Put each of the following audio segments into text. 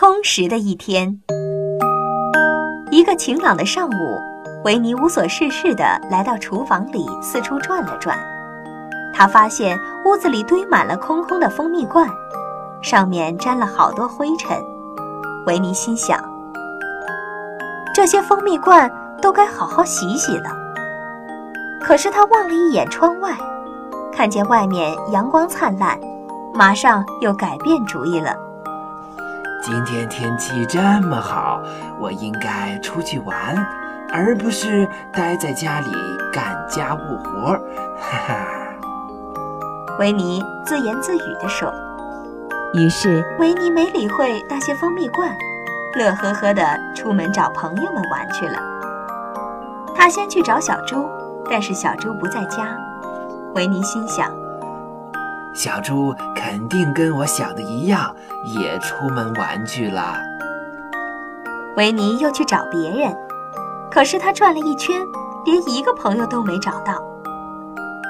充实的一天。一个晴朗的上午，维尼无所事事地来到厨房里，四处转了转。他发现屋子里堆满了空空的蜂蜜罐，上面沾了好多灰尘。维尼心想：这些蜂蜜罐都该好好洗洗了。可是他望了一眼窗外，看见外面阳光灿烂，马上又改变主意了。今天天气这么好，我应该出去玩，而不是待在家里干家务活。哈哈，维尼自言自语地说。于是，维尼没理会那些蜂蜜罐，乐呵呵地出门找朋友们玩去了。他先去找小猪，但是小猪不在家。维尼心想。小猪肯定跟我想的一样，也出门玩去了。维尼又去找别人，可是他转了一圈，连一个朋友都没找到。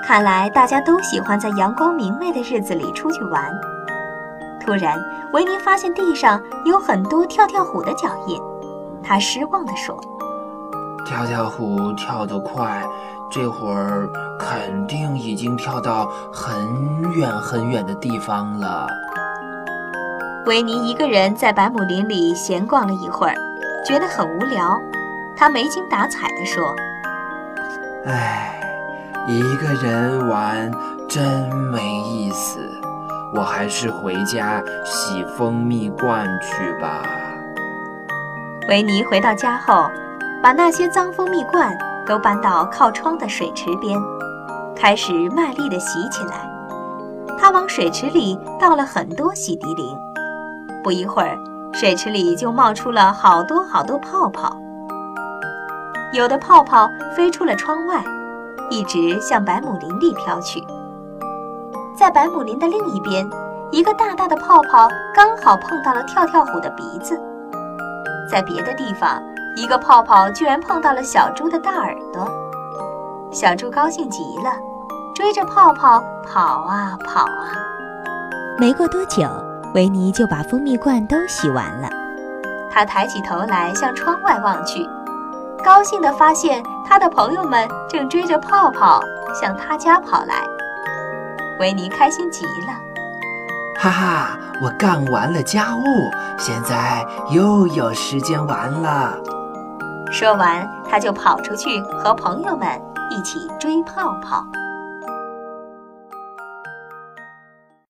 看来大家都喜欢在阳光明媚的日子里出去玩。突然，维尼发现地上有很多跳跳虎的脚印，他失望地说：“跳跳虎跳得快。”这会儿肯定已经跳到很远很远的地方了。维尼一个人在百亩林里闲逛了一会儿，觉得很无聊。他没精打采地说：“唉，一个人玩真没意思，我还是回家洗蜂蜜罐去吧。”维尼回到家后，把那些脏蜂蜜罐。都搬到靠窗的水池边，开始卖力地洗起来。他往水池里倒了很多洗涤灵，不一会儿，水池里就冒出了好多好多泡泡。有的泡泡飞出了窗外，一直向百亩林里飘去。在百亩林的另一边，一个大大的泡泡刚好碰到了跳跳虎的鼻子。在别的地方。一个泡泡居然碰到了小猪的大耳朵，小猪高兴极了，追着泡泡跑啊跑啊。没过多久，维尼就把蜂蜜罐都洗完了。他抬起头来向窗外望去，高兴地发现他的朋友们正追着泡泡向他家跑来。维尼开心极了，哈哈，我干完了家务，现在又有时间玩了。说完，他就跑出去和朋友们一起追泡泡。